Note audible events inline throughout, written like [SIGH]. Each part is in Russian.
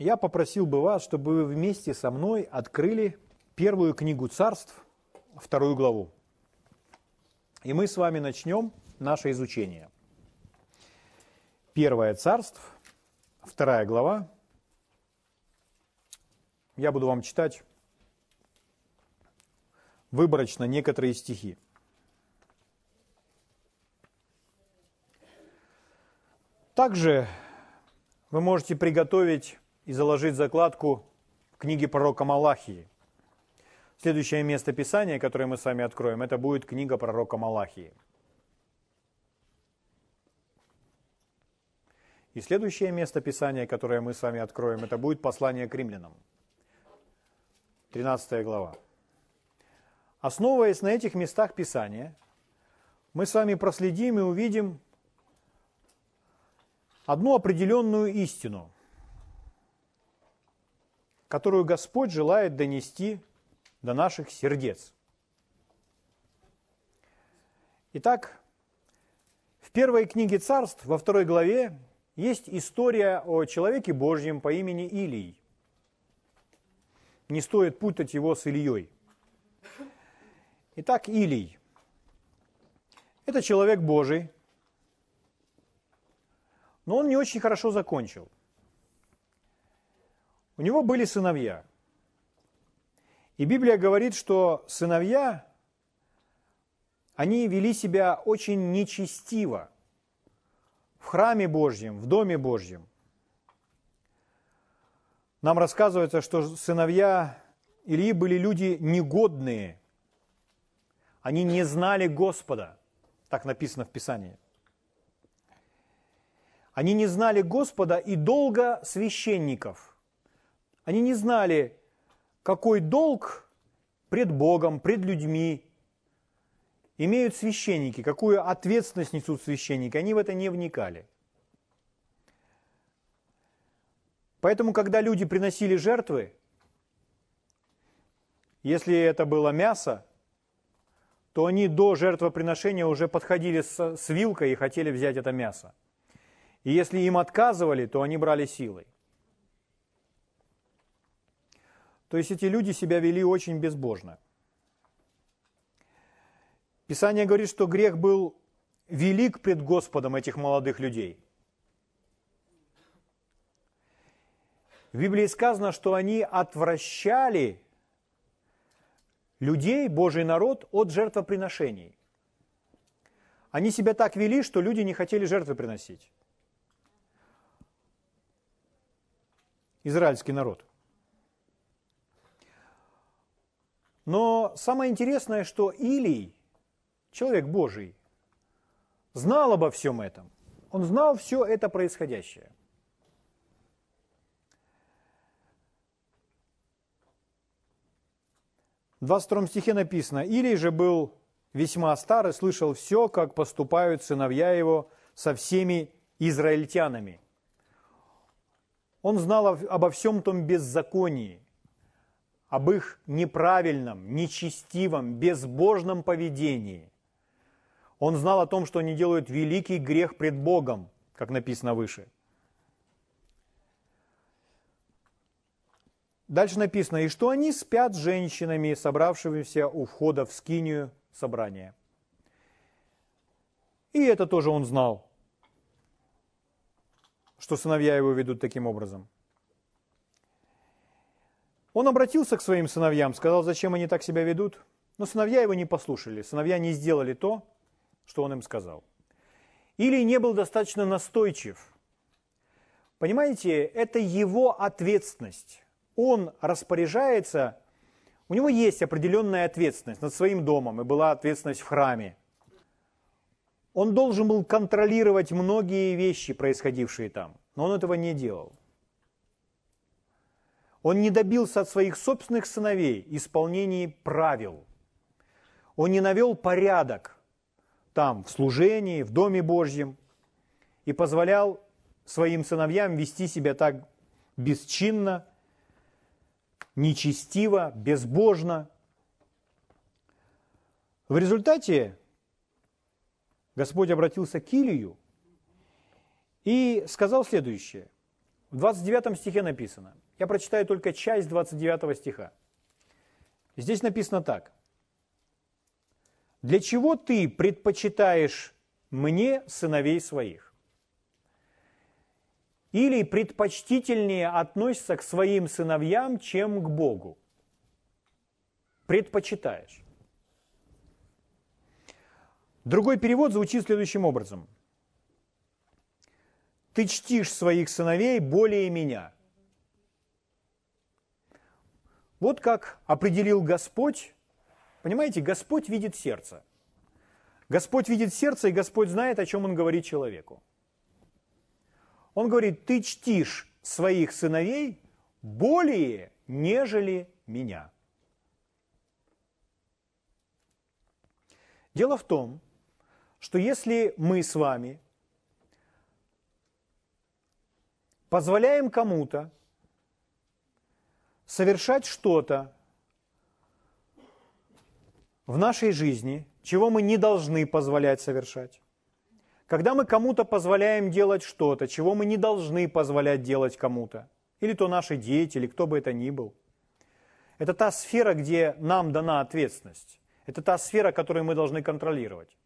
я попросил бы вас, чтобы вы вместе со мной открыли первую книгу царств, вторую главу. И мы с вами начнем наше изучение. Первое царство, вторая глава. Я буду вам читать выборочно некоторые стихи. Также вы можете приготовить и заложить закладку книги пророка Малахии. Следующее место Писания, которое мы с вами откроем, это будет книга пророка Малахии. И следующее место Писания, которое мы с вами откроем, это будет послание к римлянам. 13 глава. Основываясь на этих местах Писания, мы с вами проследим и увидим одну определенную истину, которую Господь желает донести до наших сердец. Итак, в первой книге царств, во второй главе, есть история о человеке Божьем по имени Илий. Не стоит путать его с Ильей. Итак, Илий. Это человек Божий, но он не очень хорошо закончил. У него были сыновья. И Библия говорит, что сыновья, они вели себя очень нечестиво в храме Божьем, в доме Божьем. Нам рассказывается, что сыновья Ильи были люди негодные, они не знали Господа. Так написано в Писании. Они не знали Господа и долго священников. Они не знали, какой долг пред Богом, пред людьми имеют священники, какую ответственность несут священники. Они в это не вникали. Поэтому, когда люди приносили жертвы, если это было мясо, то они до жертвоприношения уже подходили с, вилкой и хотели взять это мясо. И если им отказывали, то они брали силой. То есть эти люди себя вели очень безбожно. Писание говорит, что грех был велик пред Господом этих молодых людей. В Библии сказано, что они отвращали людей, Божий народ, от жертвоприношений. Они себя так вели, что люди не хотели жертвы приносить. Израильский народ. Но самое интересное, что Илий, человек Божий, знал обо всем этом. Он знал все это происходящее. В 22 стихе написано, «Илий же был весьма стар и слышал все, как поступают сыновья его со всеми израильтянами. Он знал обо всем том беззаконии, об их неправильном, нечестивом, безбожном поведении. Он знал о том, что они делают великий грех пред Богом, как написано выше – Дальше написано, и что они спят с женщинами, собравшимися у входа в скинию собрания. И это тоже он знал, что сыновья его ведут таким образом. Он обратился к своим сыновьям, сказал, зачем они так себя ведут. Но сыновья его не послушали, сыновья не сделали то, что он им сказал. Или не был достаточно настойчив. Понимаете, это его ответственность он распоряжается, у него есть определенная ответственность над своим домом, и была ответственность в храме. Он должен был контролировать многие вещи, происходившие там, но он этого не делал. Он не добился от своих собственных сыновей исполнений правил. Он не навел порядок там, в служении, в Доме Божьем, и позволял своим сыновьям вести себя так бесчинно, нечестиво, безбожно. В результате Господь обратился к Илию и сказал следующее. В 29 стихе написано, я прочитаю только часть 29 стиха. Здесь написано так. «Для чего ты предпочитаешь мне сыновей своих?» Или предпочтительнее относится к своим сыновьям, чем к Богу? Предпочитаешь. Другой перевод звучит следующим образом. Ты чтишь своих сыновей более меня. Вот как определил Господь. Понимаете, Господь видит сердце. Господь видит сердце, и Господь знает, о чем Он говорит человеку. Он говорит, ты чтишь своих сыновей более, нежели меня. Дело в том, что если мы с вами позволяем кому-то совершать что-то в нашей жизни, чего мы не должны позволять совершать, когда мы кому-то позволяем делать что-то, чего мы не должны позволять делать кому-то, или то наши дети, или кто бы это ни был, это та сфера, где нам дана ответственность. Это та сфера, которую мы должны контролировать.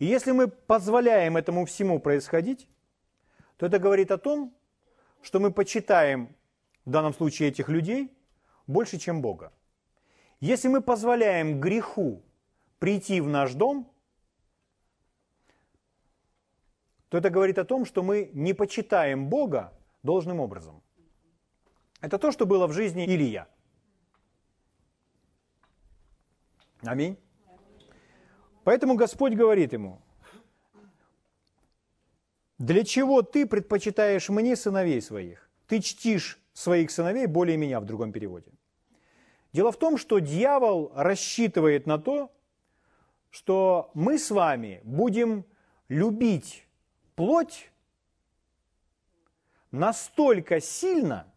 И если мы позволяем этому всему происходить, то это говорит о том, что мы почитаем в данном случае этих людей больше, чем Бога. Если мы позволяем греху прийти в наш дом, то это говорит о том, что мы не почитаем Бога должным образом. Это то, что было в жизни Илья. Аминь. Поэтому Господь говорит ему, для чего ты предпочитаешь мне сыновей своих? Ты чтишь своих сыновей более меня в другом переводе. Дело в том, что дьявол рассчитывает на то, что мы с вами будем любить плоть настолько сильно,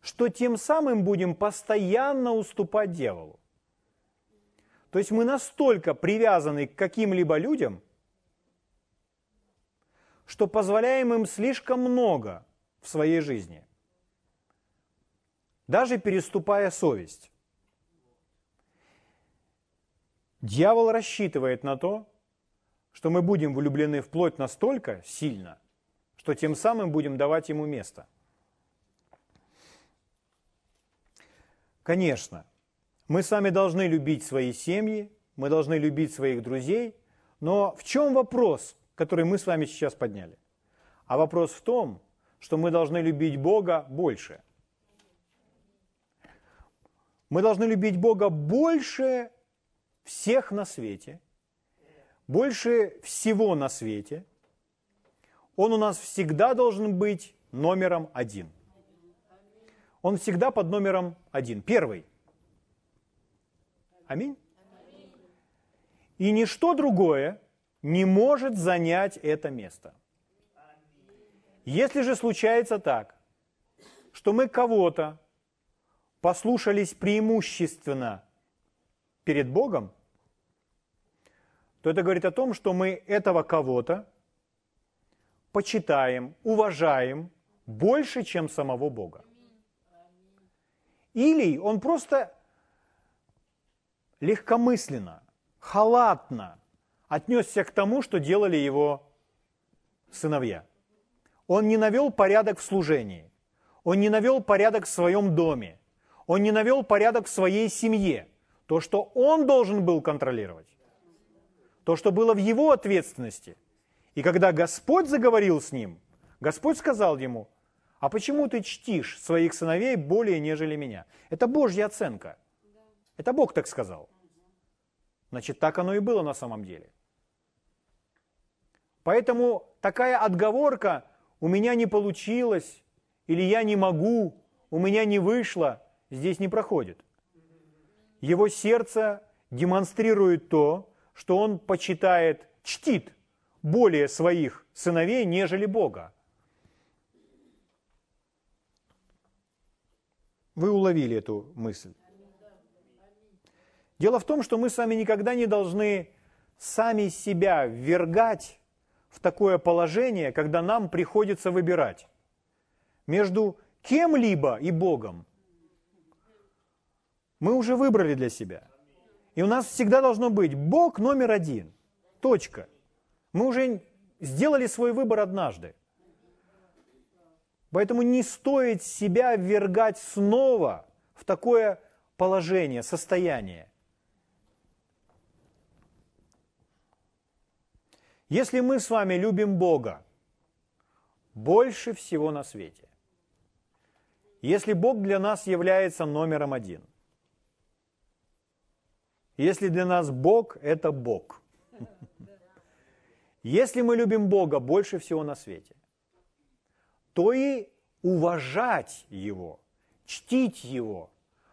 что тем самым будем постоянно уступать дьяволу. То есть мы настолько привязаны к каким-либо людям, что позволяем им слишком много в своей жизни, даже переступая совесть. Дьявол рассчитывает на то, что мы будем влюблены в плоть настолько сильно, что тем самым будем давать ему место. Конечно, мы сами должны любить свои семьи, мы должны любить своих друзей, но в чем вопрос, который мы с вами сейчас подняли? А вопрос в том, что мы должны любить Бога больше. Мы должны любить Бога больше всех на свете, больше всего на свете. Он у нас всегда должен быть номером один. Он всегда под номером один, первый. Аминь. И ничто другое не может занять это место. Если же случается так, что мы кого-то послушались преимущественно перед Богом, то это говорит о том, что мы этого кого-то почитаем, уважаем больше, чем самого Бога. Или он просто легкомысленно, халатно отнесся к тому, что делали его сыновья. Он не навел порядок в служении. Он не навел порядок в своем доме. Он не навел порядок в своей семье. То, что он должен был контролировать. То, что было в его ответственности. И когда Господь заговорил с ним, Господь сказал ему, а почему ты чтишь своих сыновей более, нежели меня? Это Божья оценка. Это Бог так сказал. Значит, так оно и было на самом деле. Поэтому такая отговорка «у меня не получилось» или «я не могу», «у меня не вышло» здесь не проходит. Его сердце демонстрирует то, что он почитает, чтит более своих сыновей, нежели Бога. Вы уловили эту мысль. Дело в том, что мы с вами никогда не должны сами себя ввергать в такое положение, когда нам приходится выбирать между кем-либо и Богом, мы уже выбрали для себя. И у нас всегда должно быть Бог номер один. Точка. Мы уже сделали свой выбор однажды. Поэтому не стоит себя ввергать снова в такое положение, состояние. Если мы с вами любим Бога больше всего на свете, если Бог для нас является номером один, если для нас Бог – это Бог, если мы любим Бога больше всего на свете, то и уважать Его, чтить Его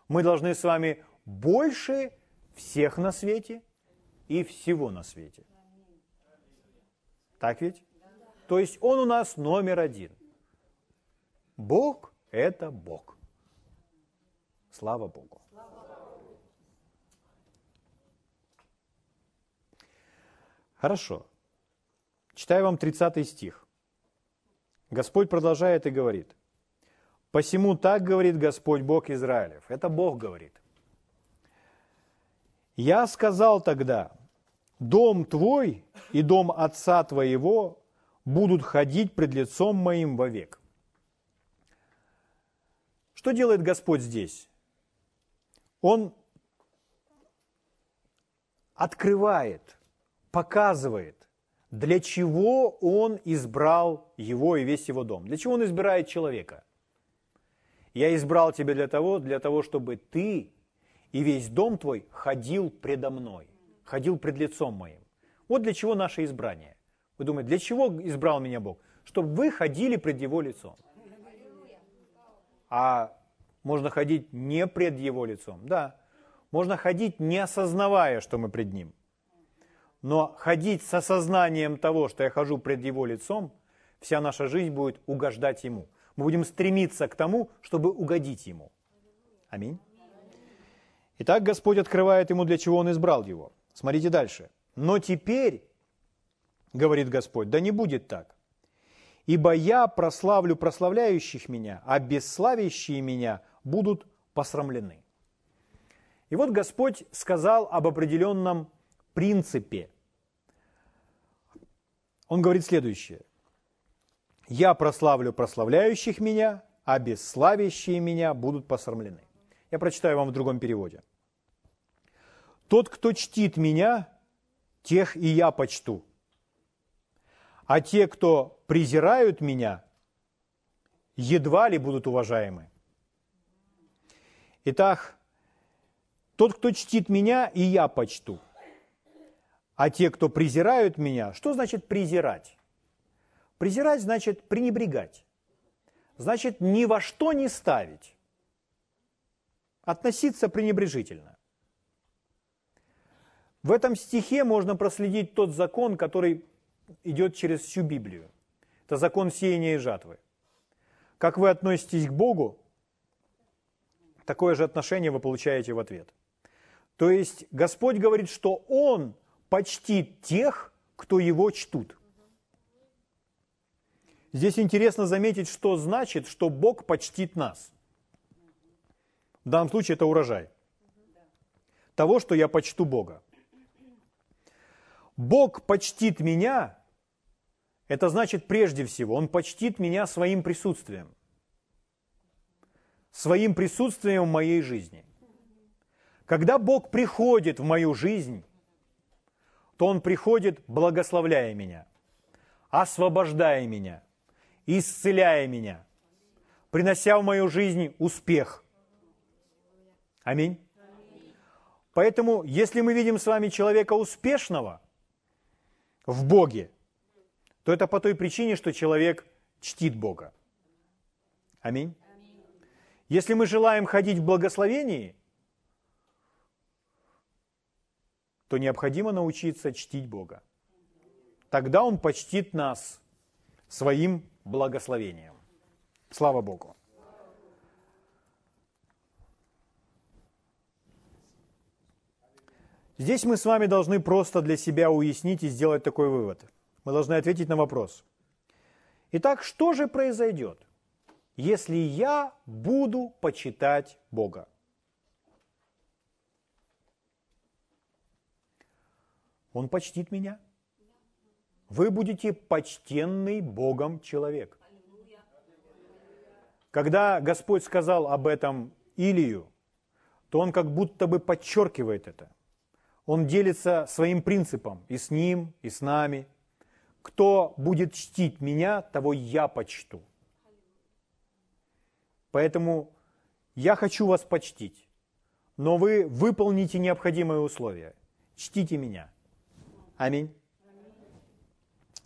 мы должны с вами больше всех на свете и всего на свете. Так ведь? То есть Он у нас номер один. Бог – это Бог. Слава Богу. Хорошо. Читаю вам 30 стих. Господь продолжает и говорит. «Посему так говорит Господь Бог Израилев». Это Бог говорит. «Я сказал тогда, дом твой и дом отца твоего будут ходить пред лицом моим вовек». Что делает Господь здесь? Он открывает, показывает, для чего Он избрал его и весь его дом. Для чего Он избирает человека? Я избрал тебя для того, для того, чтобы ты и весь дом твой ходил предо мной, ходил пред лицом моим. Вот для чего наше избрание. Вы думаете, для чего избрал меня Бог? Чтобы вы ходили пред Его лицом. А можно ходить не пред Его лицом. Да, можно ходить, не осознавая, что мы пред Ним. Но ходить с осознанием того, что я хожу пред Его лицом, вся наша жизнь будет угождать Ему. Мы будем стремиться к тому, чтобы угодить Ему. Аминь. Итак, Господь открывает ему, для чего Он избрал его. Смотрите дальше. Но теперь, говорит Господь, да не будет так. Ибо я прославлю прославляющих меня, а бесславящие меня будут посрамлены. И вот Господь сказал об определенном принципе. Он говорит следующее. «Я прославлю прославляющих меня, а бесславящие меня будут посрамлены». Я прочитаю вам в другом переводе. «Тот, кто чтит меня, тех и я почту. А те, кто презирают меня, едва ли будут уважаемы. Итак, тот, кто чтит меня, и я почту. А те, кто презирают меня, что значит презирать? Презирать значит пренебрегать. Значит ни во что не ставить. Относиться пренебрежительно. В этом стихе можно проследить тот закон, который идет через всю Библию. Это закон сеяния и жатвы. Как вы относитесь к Богу, такое же отношение вы получаете в ответ. То есть Господь говорит, что Он почтит тех, кто Его чтут. Здесь интересно заметить, что значит, что Бог почтит нас. В данном случае это урожай. Того, что я почту Бога. Бог почтит меня, это значит прежде всего, Он почтит меня своим присутствием своим присутствием в моей жизни. Когда Бог приходит в мою жизнь, то Он приходит, благословляя меня, освобождая меня, исцеляя меня, принося в мою жизнь успех. Аминь. Поэтому, если мы видим с вами человека успешного в Боге, то это по той причине, что человек чтит Бога. Аминь. Если мы желаем ходить в благословении, то необходимо научиться чтить Бога. Тогда Он почтит нас своим благословением. Слава Богу. Здесь мы с вами должны просто для себя уяснить и сделать такой вывод. Мы должны ответить на вопрос. Итак, что же произойдет? если я буду почитать Бога. Он почтит меня. Вы будете почтенный Богом человек. Когда Господь сказал об этом Илию, то он как будто бы подчеркивает это. Он делится своим принципом и с ним, и с нами. Кто будет чтить меня, того я почту. Поэтому я хочу вас почтить, но вы выполните необходимые условия. Чтите меня. Аминь.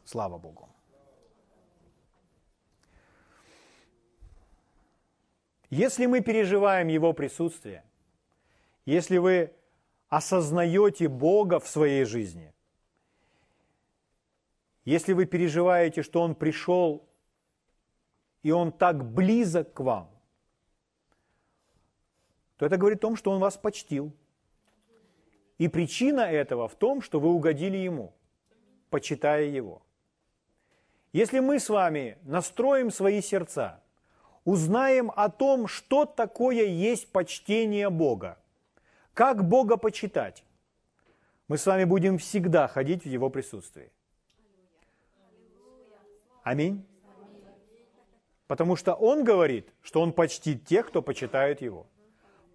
Слава Богу. Если мы переживаем Его присутствие, если вы осознаете Бога в своей жизни, если вы переживаете, что Он пришел, и Он так близок к вам, то это говорит о том, что Он вас почтил. И причина этого в том, что вы угодили Ему, почитая Его. Если мы с вами настроим свои сердца, узнаем о том, что такое есть почтение Бога, как Бога почитать, мы с вами будем всегда ходить в Его присутствии. Аминь. Потому что Он говорит, что Он почтит тех, кто почитает Его.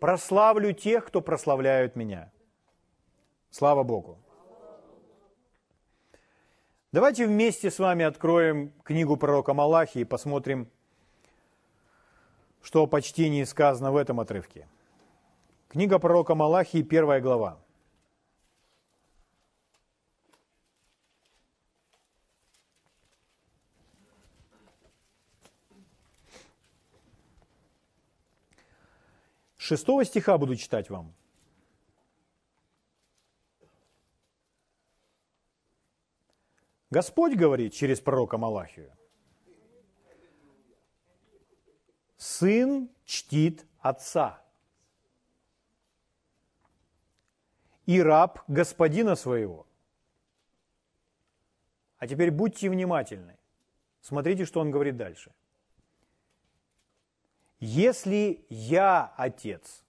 Прославлю тех, кто прославляют Меня. Слава Богу. Давайте вместе с вами откроем книгу пророка Малахии и посмотрим, что о почтении сказано в этом отрывке. Книга пророка Малахии, первая глава. Шестого стиха буду читать вам. Господь говорит через пророка Малахию. Сын чтит отца. И раб господина своего. А теперь будьте внимательны. Смотрите, что он говорит дальше. Если я отец,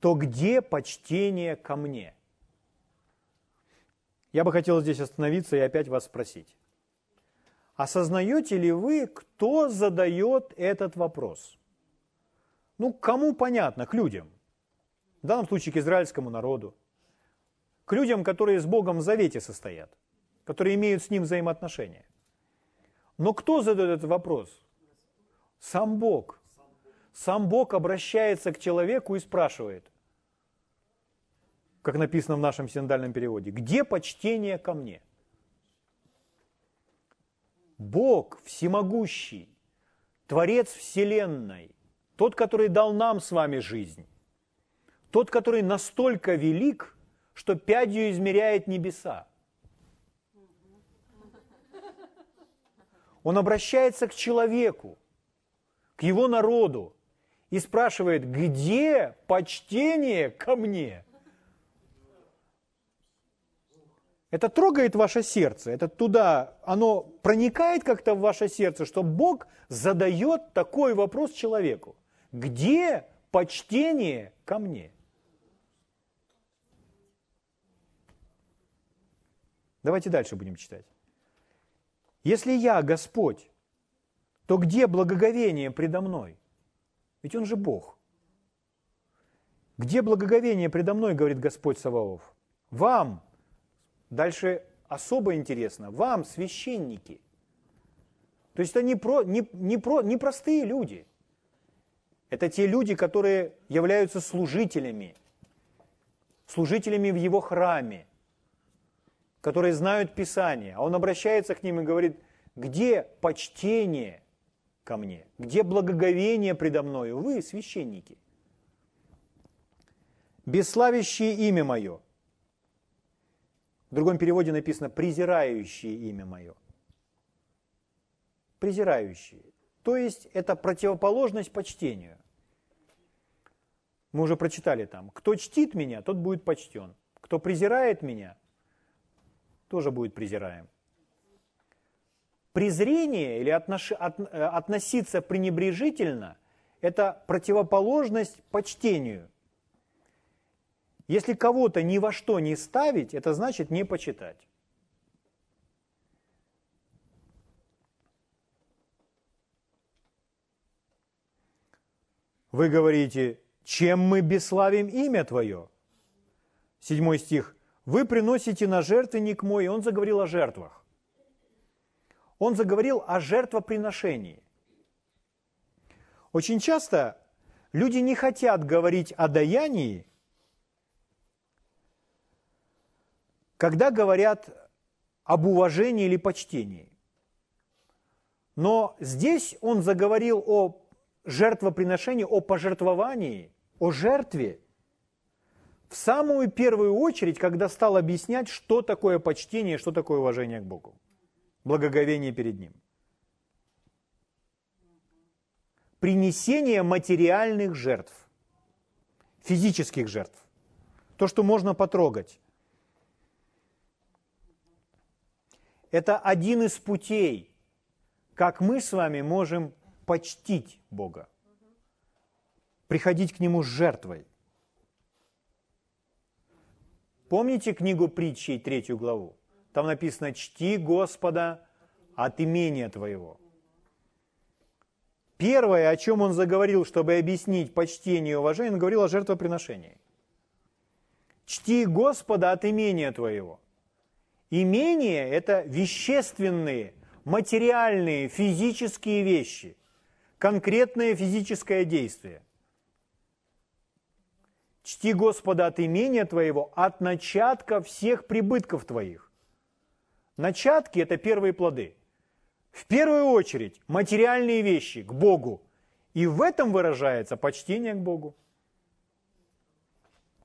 то где почтение ко мне? Я бы хотел здесь остановиться и опять вас спросить. Осознаете ли вы, кто задает этот вопрос? Ну, кому понятно? К людям. В данном случае к израильскому народу. К людям, которые с Богом в завете состоят, которые имеют с Ним взаимоотношения. Но кто задает этот вопрос? Сам Бог. Сам Бог обращается к человеку и спрашивает, как написано в нашем синодальном переводе, где почтение ко мне? Бог всемогущий, Творец Вселенной, тот, который дал нам с вами жизнь, тот, который настолько велик, что пядью измеряет небеса. Он обращается к человеку, к его народу и спрашивает, где почтение ко мне? Это трогает ваше сердце, это туда, оно проникает как-то в ваше сердце, что Бог задает такой вопрос человеку. Где почтение ко мне? Давайте дальше будем читать. Если я Господь, то где благоговение предо мной? Ведь Он же Бог. Где благоговение предо мной, говорит Господь Саваоф? Вам, дальше особо интересно, вам, священники. То есть это не, про, не, не, про, не простые люди. Это те люди, которые являются служителями, служителями в его храме, которые знают Писание. А он обращается к ним и говорит, где почтение ко мне? Где благоговение предо мною? Вы, священники. Бесславящие имя мое. В другом переводе написано презирающие имя мое. Презирающие. То есть это противоположность почтению. Мы уже прочитали там. Кто чтит меня, тот будет почтен. Кто презирает меня, тоже будет презираем презрение или отнош... от... Э, относиться пренебрежительно – это противоположность почтению. Если кого-то ни во что не ставить, это значит не почитать. Вы говорите, чем мы бесславим имя Твое? Седьмой стих. Вы приносите на жертвенник мой, он заговорил о жертвах. Он заговорил о жертвоприношении. Очень часто люди не хотят говорить о даянии, когда говорят об уважении или почтении. Но здесь он заговорил о жертвоприношении, о пожертвовании, о жертве, в самую первую очередь, когда стал объяснять, что такое почтение, что такое уважение к Богу, благоговение перед Ним. Принесение материальных жертв, физических жертв, то, что можно потрогать. Это один из путей, как мы с вами можем почтить Бога, приходить к Нему с жертвой. Помните книгу притчей, третью главу? Там написано «Чти Господа от имения твоего». Первое, о чем он заговорил, чтобы объяснить почтение и уважение, он говорил о жертвоприношении. «Чти Господа от имения твоего». Имение – это вещественные, материальные, физические вещи конкретное физическое действие. Чти Господа от имения твоего, от начатка всех прибытков твоих. Начатки – это первые плоды. В первую очередь материальные вещи к Богу. И в этом выражается почтение к Богу.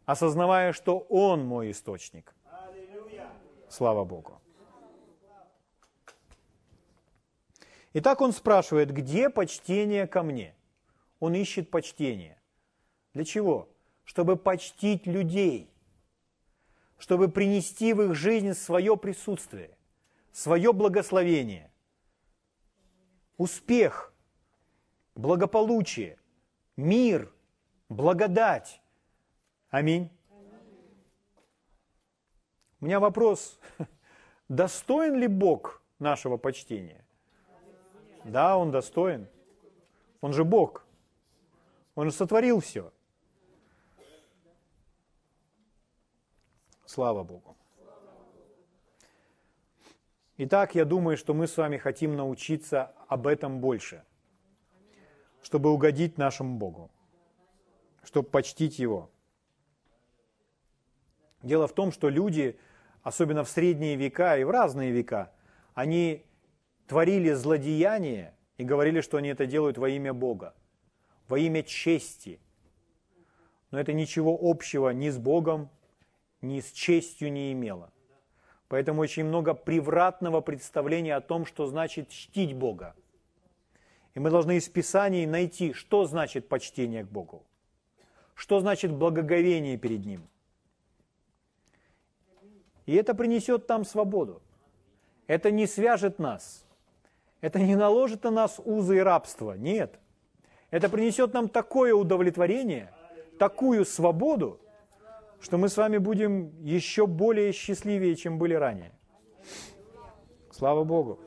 Осознавая, что Он мой источник. Слава Богу. Итак, он спрашивает, где почтение ко мне? Он ищет почтение. Для чего? Чтобы почтить людей, чтобы принести в их жизнь свое присутствие, свое благословение, успех, благополучие, мир, благодать. Аминь. У меня вопрос, [LAUGHS] достоин ли Бог нашего почтения? Да, он достоин. Он же Бог. Он же сотворил все. Слава Богу. Итак, я думаю, что мы с вами хотим научиться об этом больше, чтобы угодить нашему Богу, чтобы почтить Его. Дело в том, что люди, особенно в средние века и в разные века, они творили злодеяния и говорили, что они это делают во имя Бога, во имя чести. Но это ничего общего ни с Богом, ни с честью не имело. Поэтому очень много превратного представления о том, что значит чтить Бога. И мы должны из Писаний найти, что значит почтение к Богу, что значит благоговение перед Ним. И это принесет там свободу. Это не свяжет нас – это не наложит на нас узы и рабство, нет. Это принесет нам такое удовлетворение, такую свободу, что мы с вами будем еще более счастливее, чем были ранее. Слава Богу.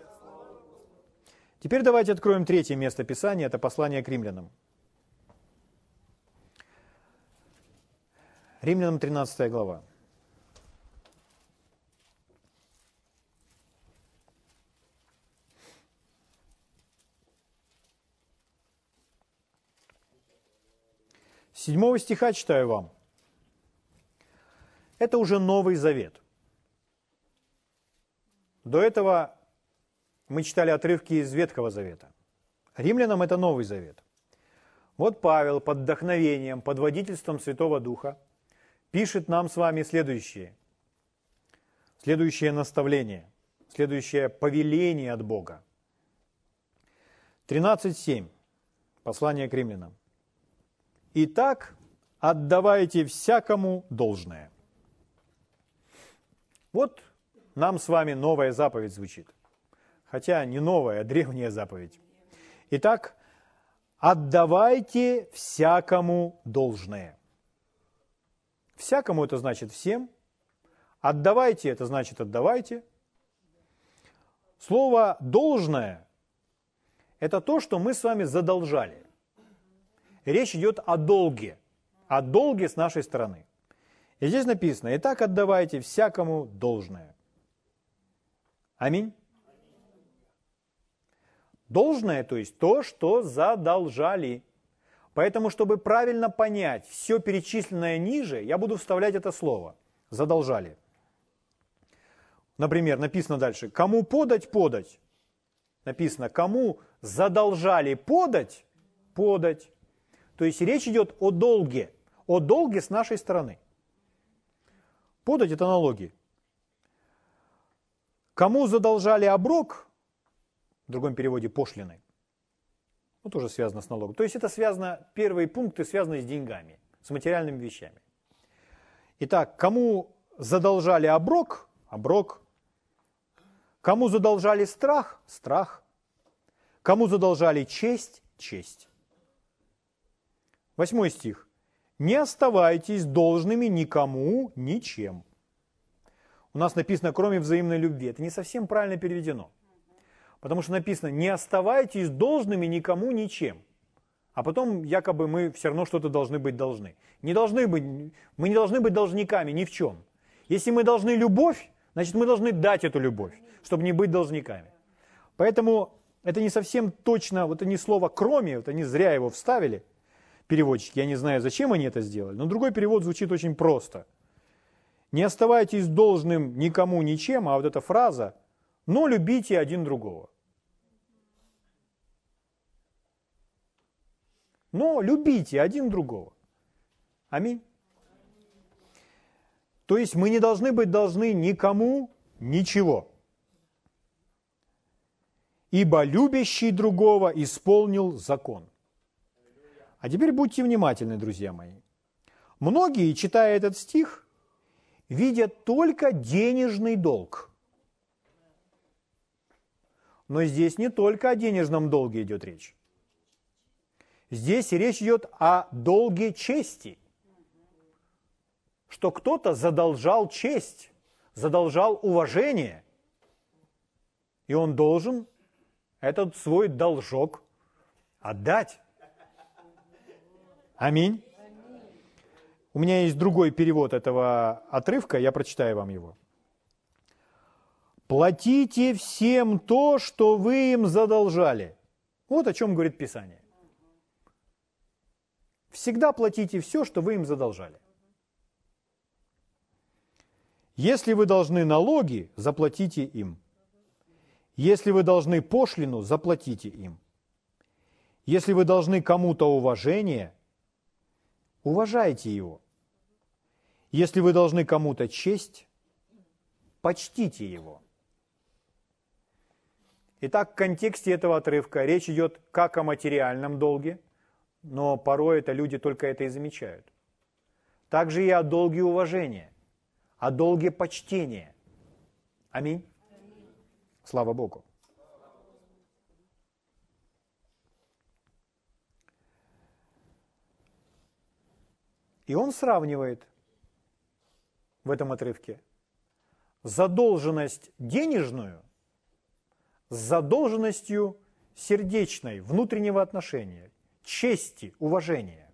Теперь давайте откроем третье место Писания, это послание к римлянам. Римлянам 13 глава. Седьмого стиха читаю вам. Это уже Новый Завет. До этого мы читали отрывки из Ветхого Завета. Римлянам это Новый Завет. Вот Павел под вдохновением, под водительством Святого Духа пишет нам с вами следующее. Следующее наставление, следующее повеление от Бога. 13.7. Послание к римлянам. Итак, отдавайте всякому должное. Вот нам с вами новая заповедь звучит. Хотя не новая, а древняя заповедь. Итак, отдавайте всякому должное. Всякому это значит всем. Отдавайте это значит отдавайте. Слово должное – это то, что мы с вами задолжали. Речь идет о долге, о долге с нашей стороны. И здесь написано, и так отдавайте всякому должное. Аминь. Должное, то есть то, что задолжали. Поэтому, чтобы правильно понять все перечисленное ниже, я буду вставлять это слово. Задолжали. Например, написано дальше, кому подать, подать. Написано, кому задолжали подать, подать. То есть речь идет о долге, о долге с нашей стороны. Подать – это налоги. Кому задолжали оброк, в другом переводе пошлины, ну, тоже связано с налогом. То есть это связано, первые пункты связаны с деньгами, с материальными вещами. Итак, кому задолжали оброк, оброк. Кому задолжали страх, страх. Кому задолжали честь, честь. Восьмой стих не оставайтесь должными никому ничем. У нас написано, кроме взаимной любви. Это не совсем правильно переведено. Потому что написано, не оставайтесь должными никому ничем. А потом якобы мы все равно что-то должны быть должны. Не должны быть, мы не должны быть должниками ни в чем. Если мы должны любовь, значит мы должны дать эту любовь, чтобы не быть должниками. Поэтому это не совсем точно, вот это не слово «кроме», вот они зря его вставили – переводчики. Я не знаю, зачем они это сделали, но другой перевод звучит очень просто. Не оставайтесь должным никому ничем, а вот эта фраза «но любите один другого». Но любите один другого. Аминь. То есть мы не должны быть должны никому ничего. Ибо любящий другого исполнил закон. А теперь будьте внимательны, друзья мои. Многие, читая этот стих, видят только денежный долг. Но здесь не только о денежном долге идет речь. Здесь речь идет о долге чести. Что кто-то задолжал честь, задолжал уважение. И он должен этот свой должок отдать. Аминь. У меня есть другой перевод этого отрывка, я прочитаю вам его. Платите всем то, что вы им задолжали. Вот о чем говорит Писание. Всегда платите все, что вы им задолжали. Если вы должны налоги, заплатите им. Если вы должны пошлину, заплатите им. Если вы должны кому-то уважение, уважайте его. Если вы должны кому-то честь, почтите его. Итак, в контексте этого отрывка речь идет как о материальном долге, но порой это люди только это и замечают. Также и о долге уважения, о долге почтения. Аминь. Слава Богу. И он сравнивает в этом отрывке задолженность денежную с задолженностью сердечной, внутреннего отношения, чести, уважения.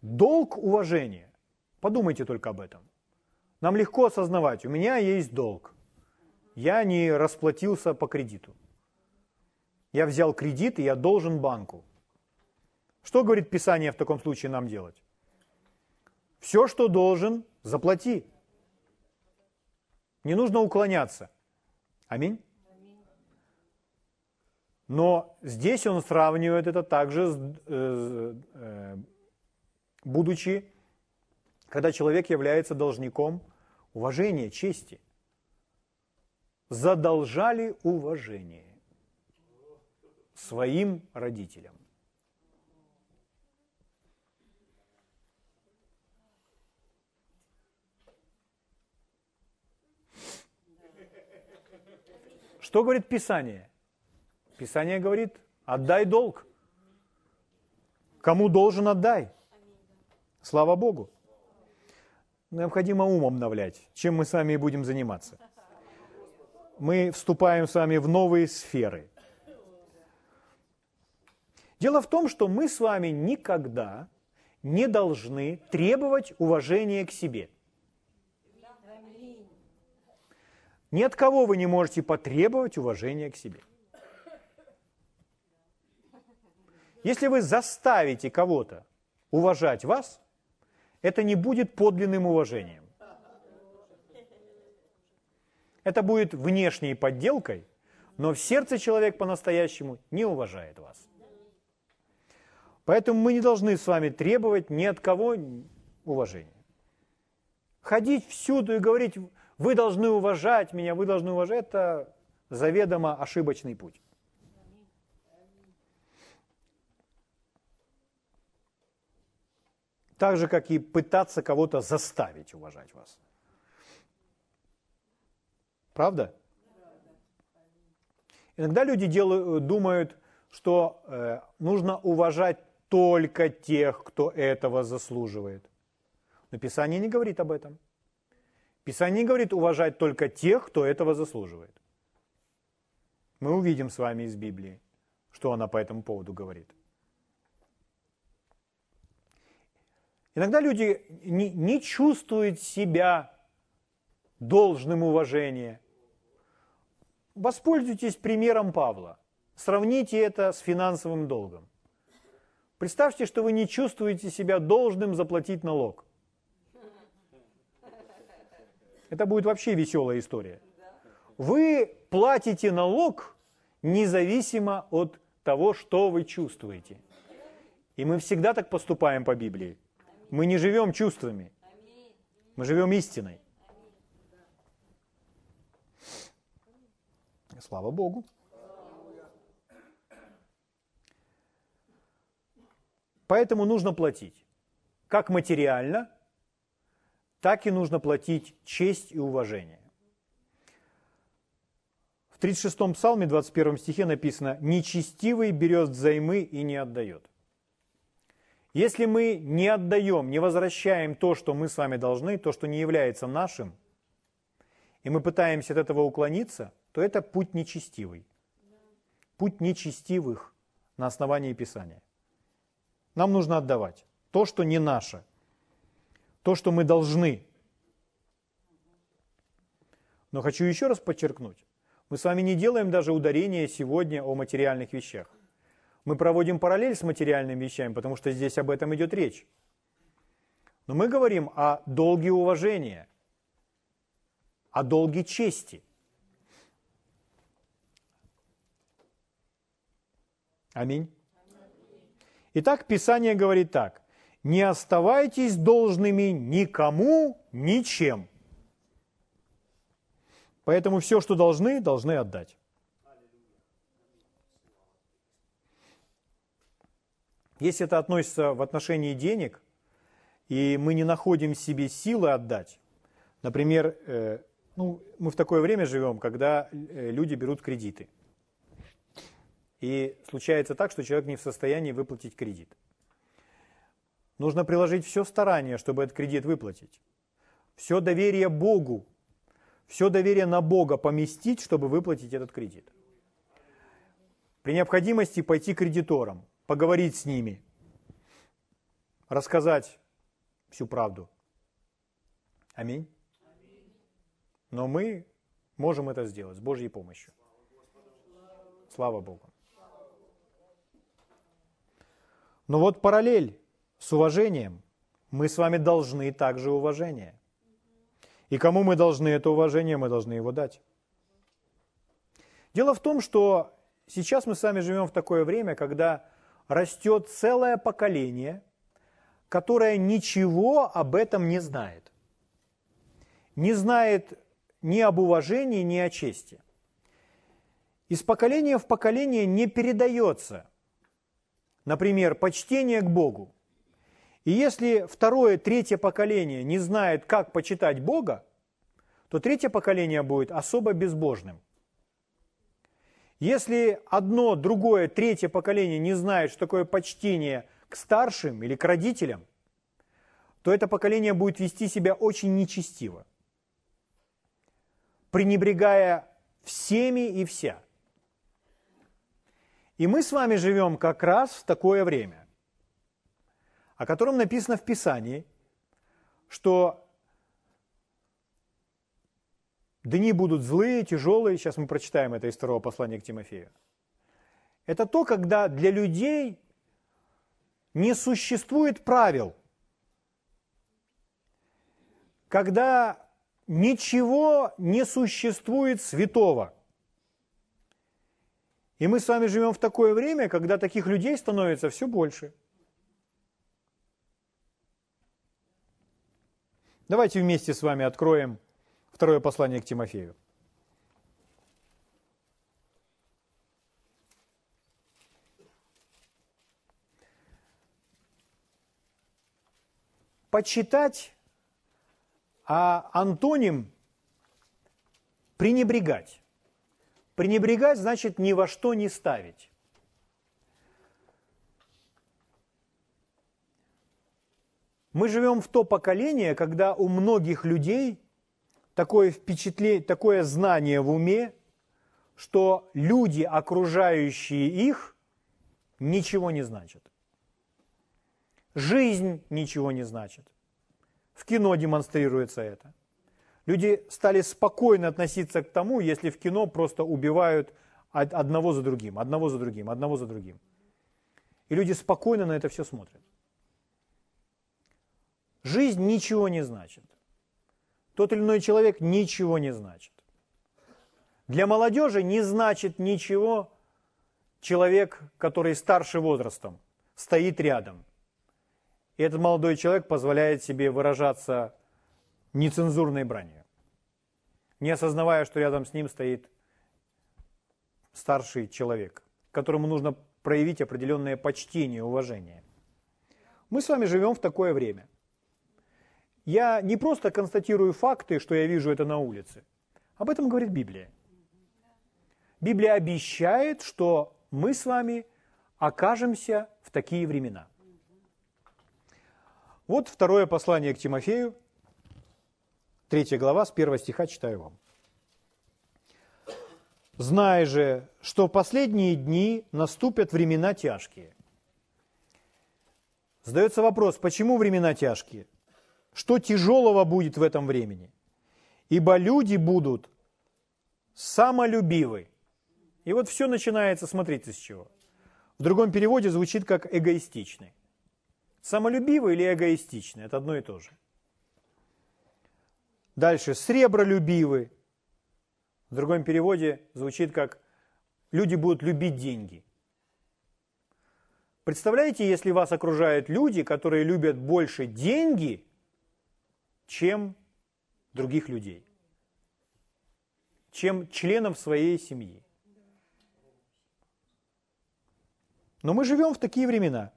Долг уважения. Подумайте только об этом. Нам легко осознавать, у меня есть долг. Я не расплатился по кредиту. Я взял кредит, и я должен банку. Что говорит Писание в таком случае нам делать? Все, что должен, заплати. Не нужно уклоняться. Аминь. Но здесь он сравнивает это также, э, э, будучи, когда человек является должником уважения, чести. Задолжали уважение своим родителям. Что говорит Писание? Писание говорит, отдай долг. Кому должен, отдай. Слава Богу. Необходимо ум обновлять, чем мы с вами и будем заниматься. Мы вступаем с вами в новые сферы. Дело в том, что мы с вами никогда не должны требовать уважения к себе. Ни от кого вы не можете потребовать уважения к себе. Если вы заставите кого-то уважать вас, это не будет подлинным уважением. Это будет внешней подделкой, но в сердце человек по-настоящему не уважает вас. Поэтому мы не должны с вами требовать ни от кого уважения. Ходить всюду и говорить, вы должны уважать меня, вы должны уважать, это заведомо ошибочный путь. Так же, как и пытаться кого-то заставить уважать вас. Правда? Иногда люди делают, думают, что э, нужно уважать только тех, кто этого заслуживает. Но Писание не говорит об этом. Писание говорит уважать только тех, кто этого заслуживает. Мы увидим с вами из Библии, что она по этому поводу говорит. Иногда люди не, не чувствуют себя должным уважения. Воспользуйтесь примером Павла. Сравните это с финансовым долгом. Представьте, что вы не чувствуете себя должным заплатить налог. Это будет вообще веселая история. Вы платите налог независимо от того, что вы чувствуете. И мы всегда так поступаем по Библии. Мы не живем чувствами. Мы живем истиной. Слава Богу. Поэтому нужно платить. Как материально, так и нужно платить честь и уважение. В 36-м псалме, 21 стихе написано «Нечестивый берет взаймы и не отдает». Если мы не отдаем, не возвращаем то, что мы с вами должны, то, что не является нашим, и мы пытаемся от этого уклониться, то это путь нечестивый. Путь нечестивых на основании Писания. Нам нужно отдавать то, что не наше, то, что мы должны. Но хочу еще раз подчеркнуть, мы с вами не делаем даже ударение сегодня о материальных вещах. Мы проводим параллель с материальными вещами, потому что здесь об этом идет речь. Но мы говорим о долге уважения, о долге чести. Аминь. Итак, Писание говорит так. Не оставайтесь должными никому ничем. Поэтому все, что должны, должны отдать. Если это относится в отношении денег, и мы не находим себе силы отдать, например, э, ну, мы в такое время живем, когда э, люди берут кредиты. И случается так, что человек не в состоянии выплатить кредит. Нужно приложить все старание, чтобы этот кредит выплатить. Все доверие Богу, все доверие на Бога поместить, чтобы выплатить этот кредит. При необходимости пойти к кредиторам, поговорить с ними, рассказать всю правду. Аминь. Но мы можем это сделать с Божьей помощью. Слава Богу. Но вот параллель с уважением. Мы с вами должны также уважение. И кому мы должны это уважение, мы должны его дать. Дело в том, что сейчас мы с вами живем в такое время, когда растет целое поколение, которое ничего об этом не знает. Не знает ни об уважении, ни о чести. Из поколения в поколение не передается, например, почтение к Богу. И если второе, третье поколение не знает, как почитать Бога, то третье поколение будет особо безбожным. Если одно, другое, третье поколение не знает, что такое почтение к старшим или к родителям, то это поколение будет вести себя очень нечестиво, пренебрегая всеми и вся. И мы с вами живем как раз в такое время, о котором написано в Писании, что Дни будут злые, тяжелые. Сейчас мы прочитаем это из второго послания к Тимофею. Это то, когда для людей не существует правил. Когда ничего не существует святого. И мы с вами живем в такое время, когда таких людей становится все больше. Давайте вместе с вами откроем Второе послание к Тимофею. Почитать, а антоним пренебрегать. Пренебрегать значит ни во что не ставить. Мы живем в то поколение, когда у многих людей такое впечатление, такое знание в уме, что люди, окружающие их, ничего не значат. Жизнь ничего не значит. В кино демонстрируется это. Люди стали спокойно относиться к тому, если в кино просто убивают одного за другим, одного за другим, одного за другим. И люди спокойно на это все смотрят. Жизнь ничего не значит тот или иной человек ничего не значит. Для молодежи не значит ничего человек, который старше возрастом, стоит рядом. И этот молодой человек позволяет себе выражаться нецензурной бранью, не осознавая, что рядом с ним стоит старший человек, которому нужно проявить определенное почтение, уважение. Мы с вами живем в такое время – я не просто констатирую факты, что я вижу это на улице. Об этом говорит Библия. Библия обещает, что мы с вами окажемся в такие времена. Вот второе послание к Тимофею, третья глава, с первого стиха читаю вам. «Знай же, что в последние дни наступят времена тяжкие». Задается вопрос, почему времена тяжкие? Что тяжелого будет в этом времени? Ибо люди будут самолюбивы. И вот все начинается, смотрите с чего. В другом переводе звучит как эгоистичный. Самолюбивый или эгоистичный – это одно и то же. Дальше, сребролюбивый. В другом переводе звучит как люди будут любить деньги. Представляете, если вас окружают люди, которые любят больше деньги, чем других людей, чем членов своей семьи. Но мы живем в такие времена.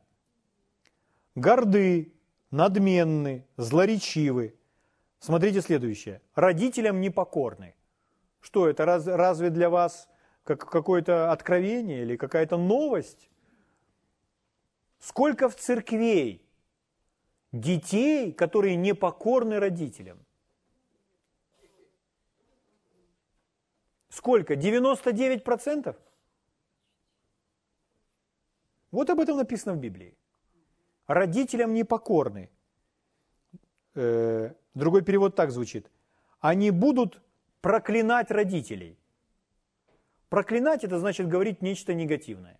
Горды, надменны, злоречивы. Смотрите следующее. Родителям непокорны. Что это, раз, разве для вас как какое-то откровение или какая-то новость? Сколько в церквей детей, которые не покорны родителям. Сколько? 99%? Вот об этом написано в Библии. Родителям не покорны. Э, другой перевод так звучит. Они будут проклинать родителей. Проклинать это значит говорить нечто негативное.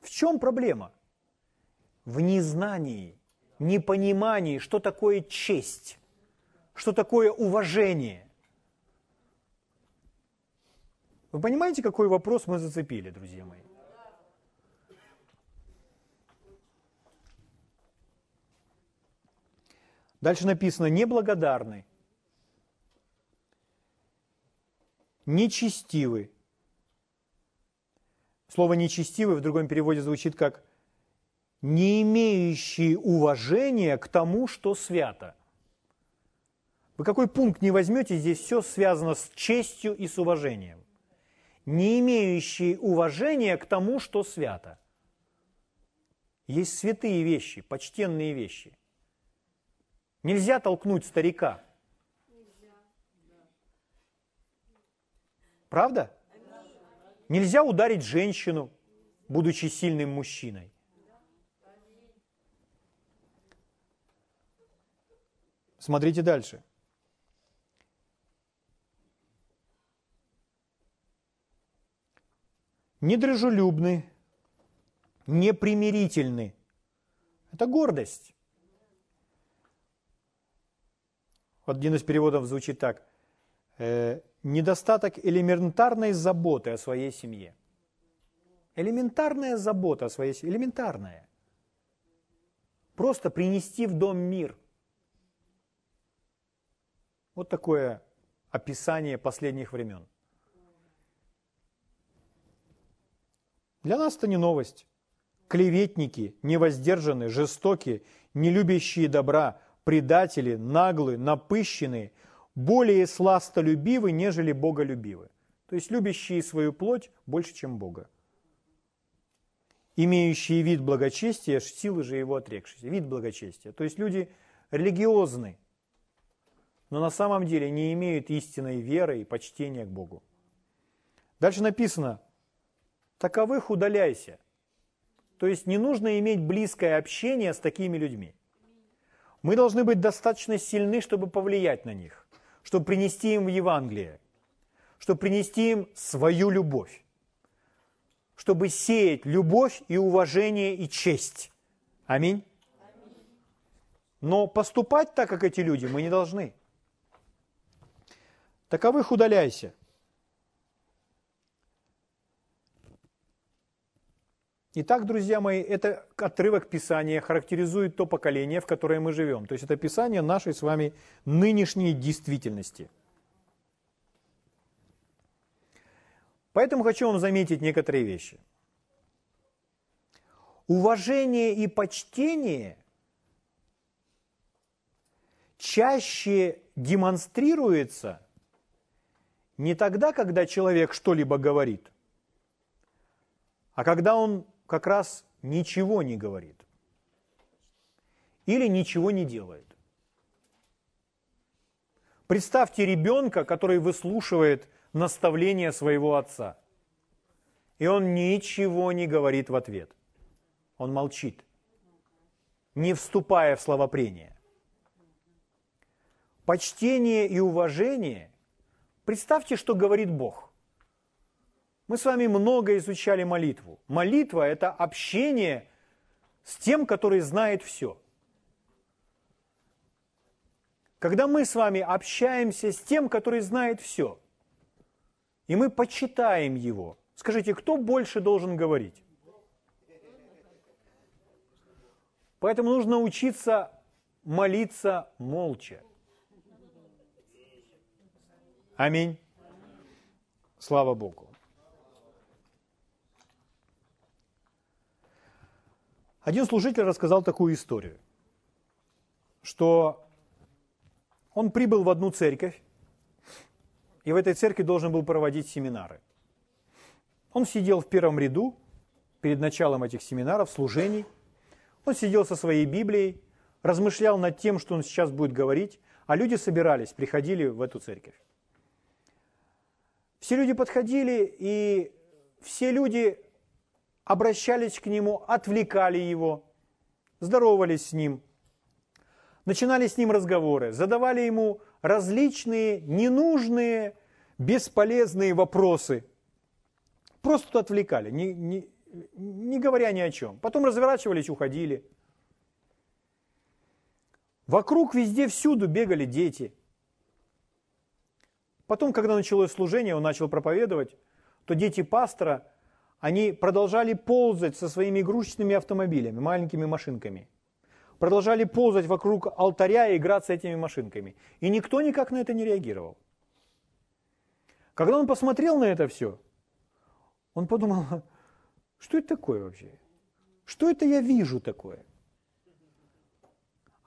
В чем проблема? В незнании, непонимании, что такое честь, что такое уважение. Вы понимаете, какой вопрос мы зацепили, друзья мои? Дальше написано неблагодарный, нечестивый, Слово «нечестивый» в другом переводе звучит как «не имеющий уважения к тому, что свято». Вы какой пункт не возьмете, здесь все связано с честью и с уважением. Не имеющие уважения к тому, что свято. Есть святые вещи, почтенные вещи. Нельзя толкнуть старика. Правда? Нельзя ударить женщину, будучи сильным мужчиной. Смотрите дальше. Недружелюбны, непримирительны. Это гордость. Один из переводов звучит так. Недостаток элементарной заботы о своей семье. Элементарная забота о своей семье. Элементарная. Просто принести в дом мир. Вот такое описание последних времен. Для нас это не новость. Клеветники, невоздержанные, жестокие, не любящие добра, предатели, наглые, напыщенные, более сластолюбивы, нежели боголюбивы. То есть любящие свою плоть больше, чем Бога. Имеющие вид благочестия, силы же его отрекшиеся. Вид благочестия. То есть люди религиозны, но на самом деле не имеют истинной веры и почтения к Богу. Дальше написано, таковых удаляйся. То есть не нужно иметь близкое общение с такими людьми. Мы должны быть достаточно сильны, чтобы повлиять на них, чтобы принести им Евангелие, чтобы принести им свою любовь, чтобы сеять любовь и уважение и честь. Аминь. Но поступать так, как эти люди, мы не должны. Таковых удаляйся. Итак, друзья мои, это отрывок Писания характеризует то поколение, в которое мы живем. То есть это Писание нашей с вами нынешней действительности. Поэтому хочу вам заметить некоторые вещи. Уважение и почтение чаще демонстрируется не тогда, когда человек что-либо говорит, а когда он как раз ничего не говорит или ничего не делает. Представьте ребенка, который выслушивает наставление своего отца, и он ничего не говорит в ответ. Он молчит, не вступая в словопрение. Почтение и уважение, представьте, что говорит Бог. Мы с вами много изучали молитву. Молитва – это общение с тем, который знает все. Когда мы с вами общаемся с тем, который знает все, и мы почитаем его, скажите, кто больше должен говорить? Поэтому нужно учиться молиться молча. Аминь. Слава Богу. Один служитель рассказал такую историю, что он прибыл в одну церковь, и в этой церкви должен был проводить семинары. Он сидел в первом ряду перед началом этих семинаров, служений. Он сидел со своей Библией, размышлял над тем, что он сейчас будет говорить, а люди собирались, приходили в эту церковь. Все люди подходили, и все люди обращались к нему, отвлекали его, здоровались с ним, начинали с ним разговоры, задавали ему различные ненужные, бесполезные вопросы. Просто отвлекали, не, не, не говоря ни о чем. Потом разворачивались, уходили. Вокруг везде, всюду бегали дети. Потом, когда началось служение, он начал проповедовать, то дети пастора – они продолжали ползать со своими игрушечными автомобилями, маленькими машинками. Продолжали ползать вокруг алтаря и играться этими машинками. И никто никак на это не реагировал. Когда он посмотрел на это все, он подумал, [LAUGHS] что это такое вообще? Что это я вижу такое?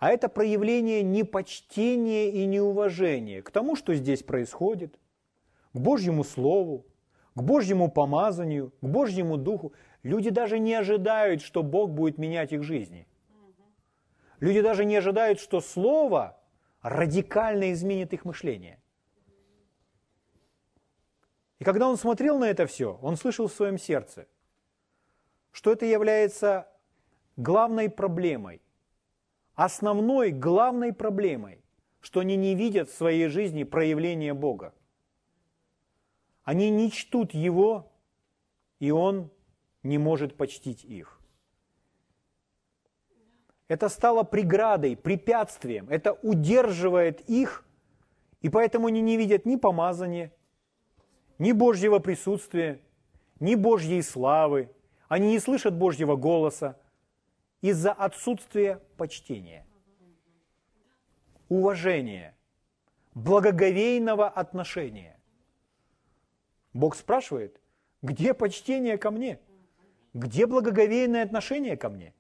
а это проявление непочтения и неуважения к тому, что здесь происходит, к Божьему Слову, к Божьему помазанию, к Божьему Духу. Люди даже не ожидают, что Бог будет менять их жизни. Люди даже не ожидают, что Слово радикально изменит их мышление. И когда он смотрел на это все, он слышал в своем сердце, что это является главной проблемой, основной главной проблемой, что они не видят в своей жизни проявления Бога. Они не чтут Его, и Он не может почтить их. Это стало преградой, препятствием, это удерживает их, и поэтому они не видят ни помазания, ни Божьего присутствия, ни Божьей славы. Они не слышат Божьего голоса из-за отсутствия почтения, уважения, благоговейного отношения. Бог спрашивает, где почтение ко мне? Где благоговейное отношение ко мне?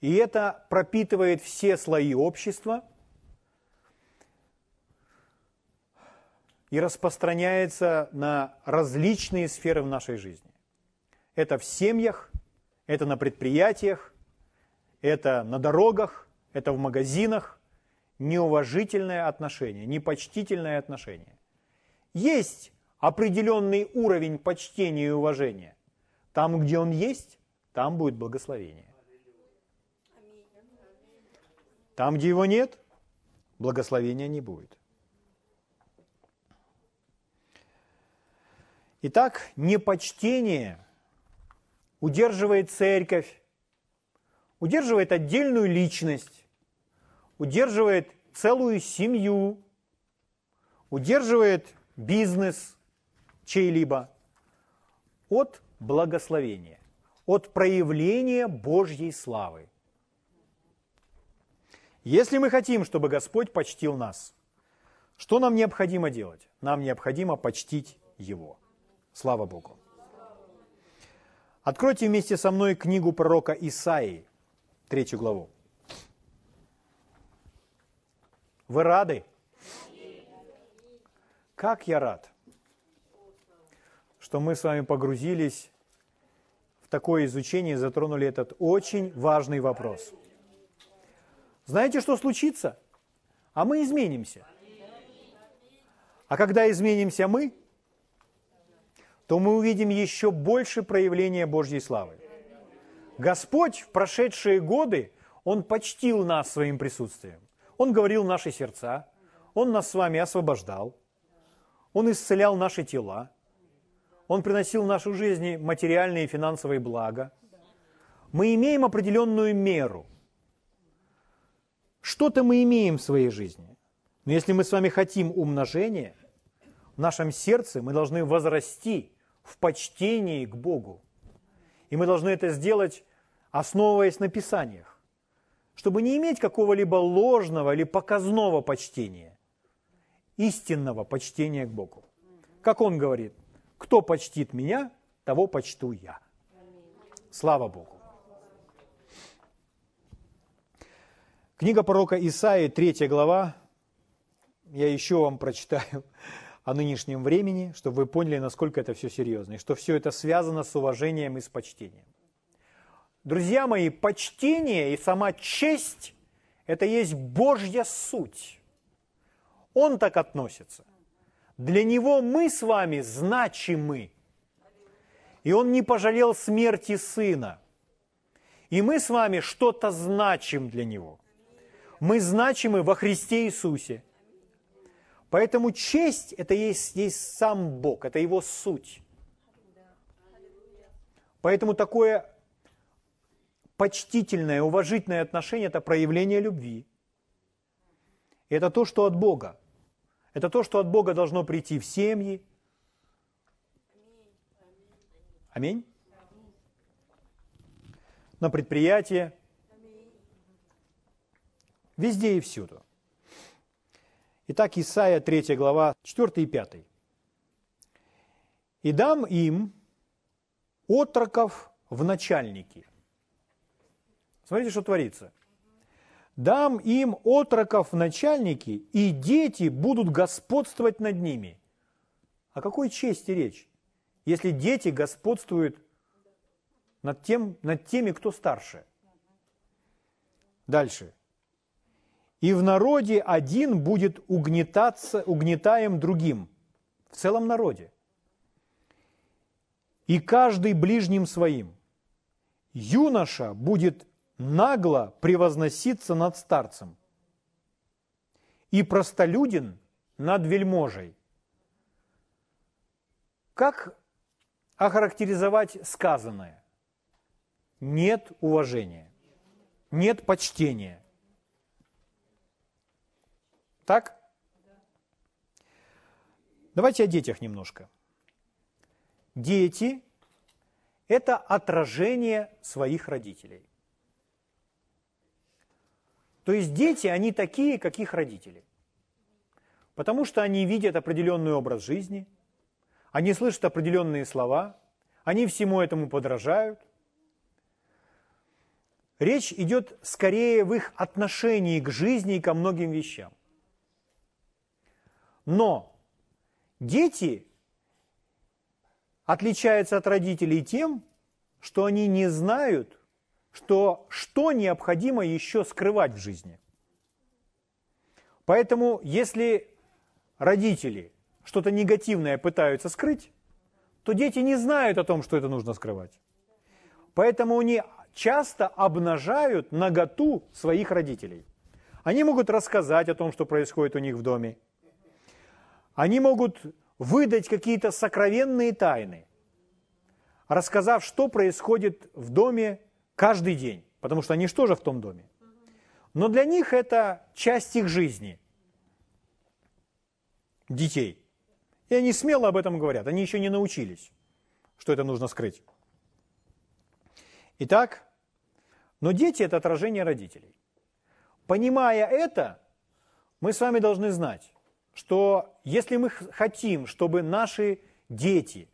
И это пропитывает все слои общества – и распространяется на различные сферы в нашей жизни. Это в семьях, это на предприятиях, это на дорогах, это в магазинах. Неуважительное отношение, непочтительное отношение. Есть определенный уровень почтения и уважения. Там, где он есть, там будет благословение. Там, где его нет, благословения не будет. Итак, непочтение удерживает церковь, удерживает отдельную личность, удерживает целую семью, удерживает бизнес чей-либо от благословения, от проявления Божьей славы. Если мы хотим, чтобы Господь почтил нас, что нам необходимо делать? Нам необходимо почтить Его. Слава Богу. Откройте вместе со мной книгу пророка Исаии, третью главу. Вы рады? Как я рад, что мы с вами погрузились в такое изучение и затронули этот очень важный вопрос. Знаете, что случится? А мы изменимся. А когда изменимся мы, то мы увидим еще больше проявления Божьей славы. Господь в прошедшие годы, Он почтил нас своим присутствием. Он говорил наши сердца, Он нас с вами освобождал, Он исцелял наши тела, Он приносил в нашу жизнь материальные и финансовые блага. Мы имеем определенную меру. Что-то мы имеем в своей жизни. Но если мы с вами хотим умножения, в нашем сердце мы должны возрасти в почтении к Богу. И мы должны это сделать, основываясь на Писаниях, чтобы не иметь какого-либо ложного или показного почтения, истинного почтения к Богу. Как он говорит, кто почтит меня, того почту я. Слава Богу. Книга пророка Исаии, 3 глава, я еще вам прочитаю [LAUGHS] о нынешнем времени, чтобы вы поняли, насколько это все серьезно, и что все это связано с уважением и с почтением. Друзья мои, почтение и сама честь – это есть Божья суть. Он так относится. Для Него мы с вами значимы. И Он не пожалел смерти Сына. И мы с вами что-то значим для Него. Мы значимы во Христе Иисусе – Поэтому честь – это есть, есть сам Бог, это Его суть. Поэтому такое почтительное, уважительное отношение – это проявление любви. И это то, что от Бога. Это то, что от Бога должно прийти в семьи. Аминь. На предприятие. Везде и всюду. Итак, Исайя 3 глава 4 и 5. «И дам им отроков в начальники». Смотрите, что творится. «Дам им отроков начальники, и дети будут господствовать над ними». О какой чести речь, если дети господствуют над, тем, над теми, кто старше? Дальше. «И в народе один будет угнетаться, угнетаем другим». В целом народе. «И каждый ближним своим» юноша будет нагло превозноситься над старцем, и простолюдин над вельможей. Как охарактеризовать сказанное? Нет уважения, нет почтения. Так? Давайте о детях немножко. Дети это отражение своих родителей. То есть дети, они такие, как их родители. Потому что они видят определенный образ жизни, они слышат определенные слова, они всему этому подражают. Речь идет скорее в их отношении к жизни и ко многим вещам. Но дети отличается от родителей тем, что они не знают, что, что необходимо еще скрывать в жизни. Поэтому, если родители что-то негативное пытаются скрыть, то дети не знают о том, что это нужно скрывать. Поэтому они часто обнажают наготу своих родителей. Они могут рассказать о том, что происходит у них в доме. Они могут выдать какие-то сокровенные тайны, рассказав, что происходит в доме каждый день, потому что они что же в том доме? Но для них это часть их жизни, детей. И они смело об этом говорят, они еще не научились, что это нужно скрыть. Итак, но дети – это отражение родителей. Понимая это, мы с вами должны знать, что если мы хотим, чтобы наши дети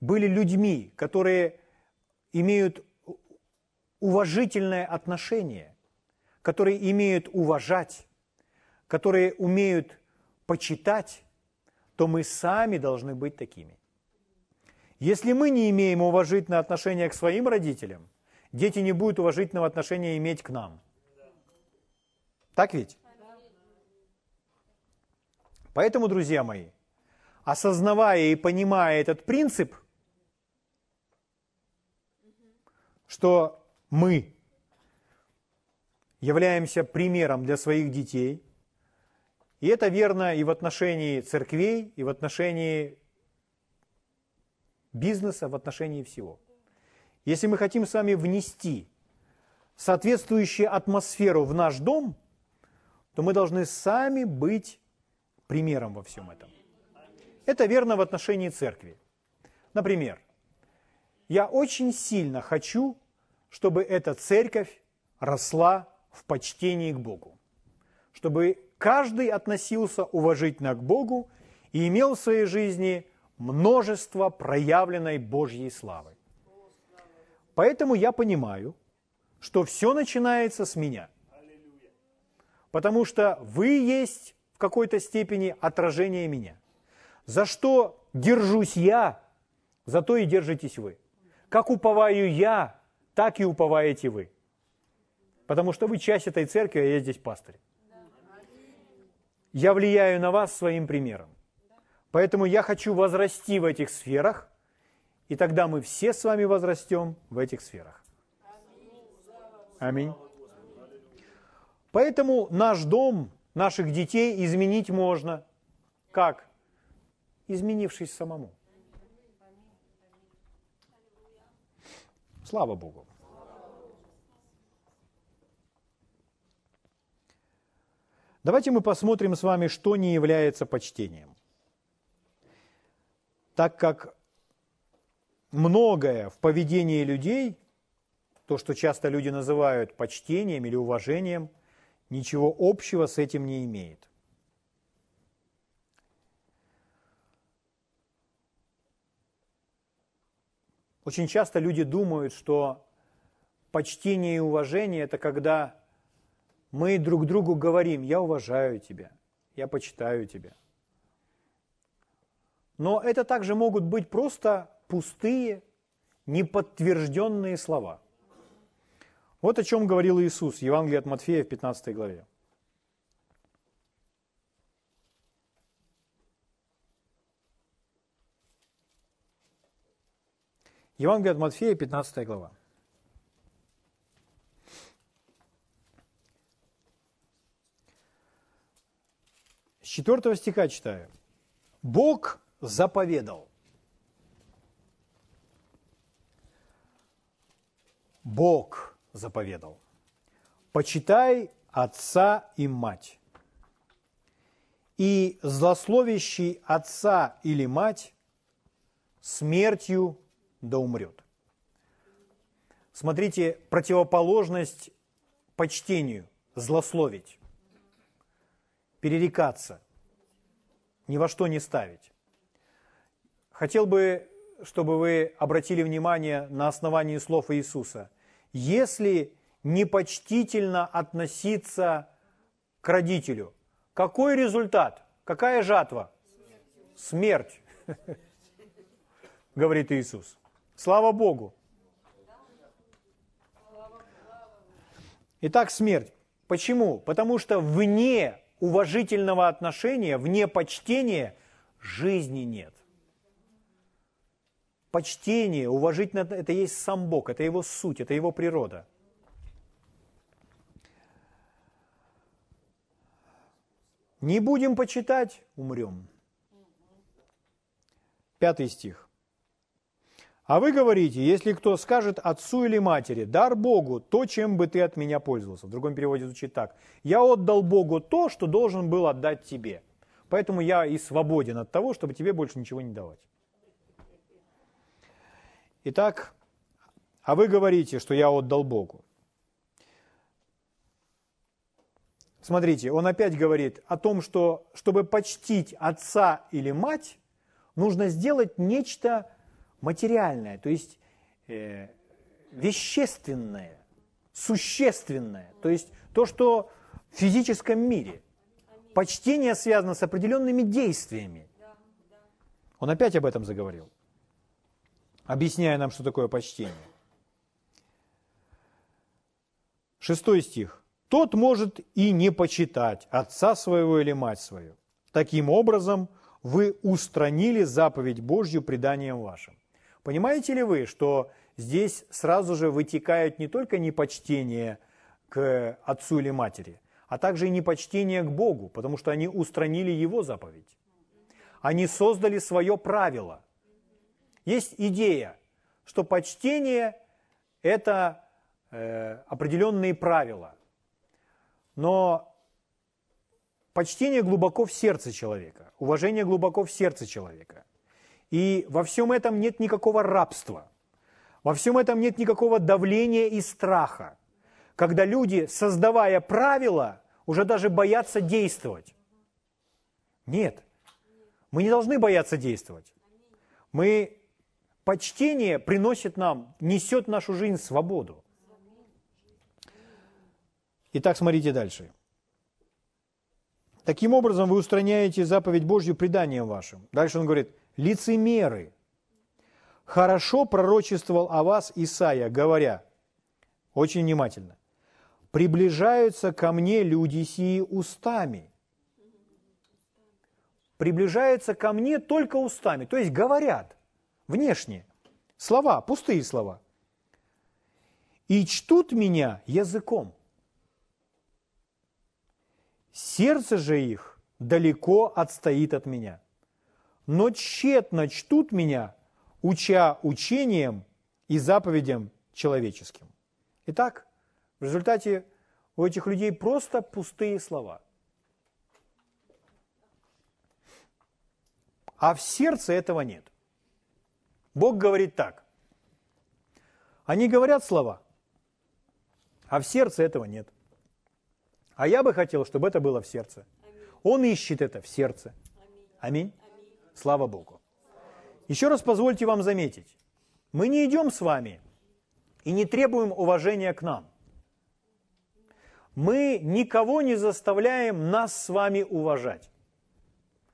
были людьми, которые имеют уважительное отношение, которые имеют уважать, которые умеют почитать, то мы сами должны быть такими. Если мы не имеем уважительное отношение к своим родителям, дети не будут уважительного отношения иметь к нам. Так ведь? Поэтому, друзья мои, осознавая и понимая этот принцип, что мы являемся примером для своих детей, и это верно и в отношении церквей, и в отношении бизнеса, в отношении всего. Если мы хотим с вами внести соответствующую атмосферу в наш дом, то мы должны сами быть примером во всем этом. Это верно в отношении церкви. Например, я очень сильно хочу, чтобы эта церковь росла в почтении к Богу. Чтобы каждый относился уважительно к Богу и имел в своей жизни множество проявленной Божьей славы. Поэтому я понимаю, что все начинается с меня. Потому что вы есть какой-то степени отражение меня. За что держусь я, за то и держитесь вы. Как уповаю я, так и уповаете вы. Потому что вы часть этой церкви, а я здесь пастырь. Я влияю на вас своим примером. Поэтому я хочу возрасти в этих сферах, и тогда мы все с вами возрастем в этих сферах. Аминь. Поэтому наш дом Наших детей изменить можно. Как? Изменившись самому. Слава Богу. Давайте мы посмотрим с вами, что не является почтением. Так как многое в поведении людей, то, что часто люди называют почтением или уважением – ничего общего с этим не имеет. Очень часто люди думают, что почтение и уважение – это когда мы друг другу говорим, я уважаю тебя, я почитаю тебя. Но это также могут быть просто пустые, неподтвержденные слова. Вот о чем говорил Иисус в Евангелии от Матфея в 15 главе. Евангелие от Матфея, 15 глава. 4 стиха читаю. Бог заповедал. Бог заповедал. Почитай отца и мать. И злословящий отца или мать смертью да умрет. Смотрите, противоположность почтению, злословить, перерекаться, ни во что не ставить. Хотел бы, чтобы вы обратили внимание на основании слов Иисуса. Если непочтительно относиться к родителю, какой результат? Какая жатва? Смерть, [LAUGHS] говорит Иисус. Слава Богу. Итак, смерть. Почему? Потому что вне уважительного отношения, вне почтения жизни нет. Почтение, уважительное – это есть сам Бог, это его суть, это его природа. Не будем почитать – умрем. Пятый стих. А вы говорите, если кто скажет отцу или матери, дар Богу то, чем бы ты от меня пользовался. В другом переводе звучит так. Я отдал Богу то, что должен был отдать тебе. Поэтому я и свободен от того, чтобы тебе больше ничего не давать. Итак, а вы говорите, что я отдал Богу. Смотрите, он опять говорит о том, что чтобы почтить отца или мать, нужно сделать нечто материальное, то есть э, вещественное, существенное, то есть то, что в физическом мире. Почтение связано с определенными действиями. Он опять об этом заговорил, объясняя нам, что такое почтение. Шестой стих. Тот может и не почитать отца своего или мать свою. Таким образом, вы устранили заповедь Божью преданием вашим. Понимаете ли вы, что здесь сразу же вытекает не только непочтение к отцу или матери, а также и непочтение к Богу, потому что они устранили его заповедь. Они создали свое правило. Есть идея, что почтение – это э, определенные правила. Но почтение глубоко в сердце человека, уважение глубоко в сердце человека. И во всем этом нет никакого рабства. Во всем этом нет никакого давления и страха. Когда люди, создавая правила, уже даже боятся действовать. Нет, мы не должны бояться действовать. Мы, почтение приносит нам, несет в нашу жизнь свободу. Итак, смотрите дальше. Таким образом, вы устраняете заповедь Божью преданием вашим. Дальше он говорит, лицемеры. Хорошо пророчествовал о вас Исаия, говоря, очень внимательно, приближаются ко мне люди сии устами. Приближаются ко мне только устами, то есть говорят внешне, слова, пустые слова. И чтут меня языком. Сердце же их далеко отстоит от меня но тщетно чтут меня, уча учением и заповедям человеческим. Итак, в результате у этих людей просто пустые слова. А в сердце этого нет. Бог говорит так. Они говорят слова, а в сердце этого нет. А я бы хотел, чтобы это было в сердце. Он ищет это в сердце. Аминь. Слава Богу. Еще раз позвольте вам заметить, мы не идем с вами и не требуем уважения к нам. Мы никого не заставляем нас с вами уважать.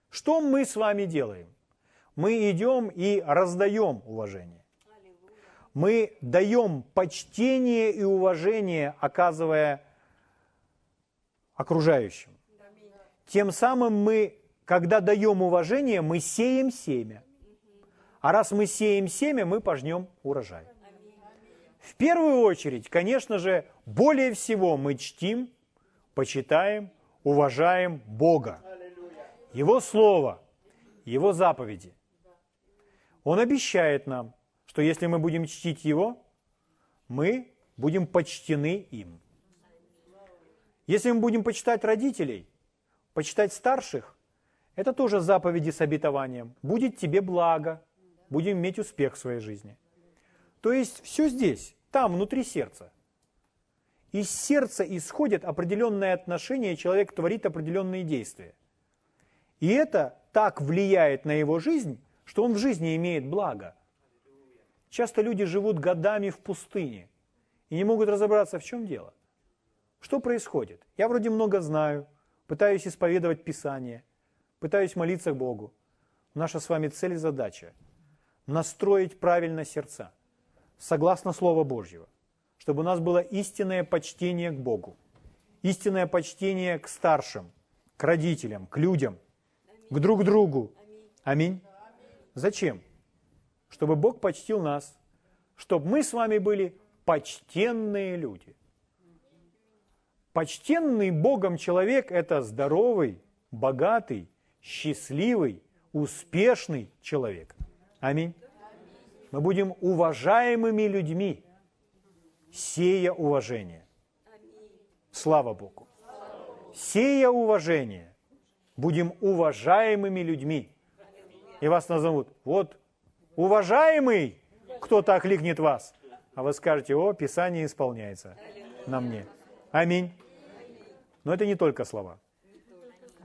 Что мы с вами делаем? Мы идем и раздаем уважение. Мы даем почтение и уважение, оказывая окружающим. Тем самым мы, когда даем уважение, мы сеем семя. А раз мы сеем семя, мы пожнем урожай. В первую очередь, конечно же, более всего мы чтим, почитаем, уважаем Бога, Его Слово, Его заповеди. Он обещает нам, что если мы будем чтить Его, мы будем почтены им. Если мы будем почитать родителей, почитать старших, это тоже заповеди с обетованием. Будет тебе благо, будем иметь успех в своей жизни. То есть все здесь, там, внутри сердца. Из сердца исходят определенные отношения, человек творит определенные действия. И это так влияет на его жизнь, что он в жизни имеет благо. Часто люди живут годами в пустыне и не могут разобраться, в чем дело. Что происходит? Я вроде много знаю, пытаюсь исповедовать Писание, пытаюсь молиться к Богу. Наша с вами цель и задача – настроить правильно сердца, согласно Слова Божьего, чтобы у нас было истинное почтение к Богу, истинное почтение к старшим, к родителям, к людям, к друг другу. Аминь. Зачем? Чтобы Бог почтил нас, чтобы мы с вами были почтенные люди – Почтенный Богом человек – это здоровый, богатый, счастливый, успешный человек. Аминь. Мы будем уважаемыми людьми, сея уважение. Слава Богу. Сея уважение, будем уважаемыми людьми. И вас назовут, вот, уважаемый, кто-то окликнет вас. А вы скажете, о, Писание исполняется на мне. Аминь. Но это не только слова.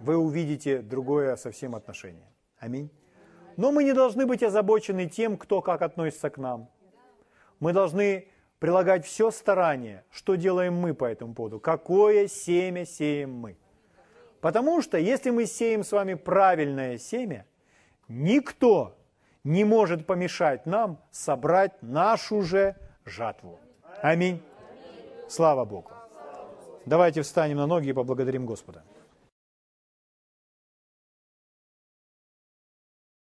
Вы увидите другое совсем отношение. Аминь. Но мы не должны быть озабочены тем, кто как относится к нам. Мы должны прилагать все старание, что делаем мы по этому поводу, какое семя сеем мы. Потому что если мы сеем с вами правильное семя, никто не может помешать нам собрать нашу же жатву. Аминь. Слава Богу. Давайте встанем на ноги и поблагодарим Господа.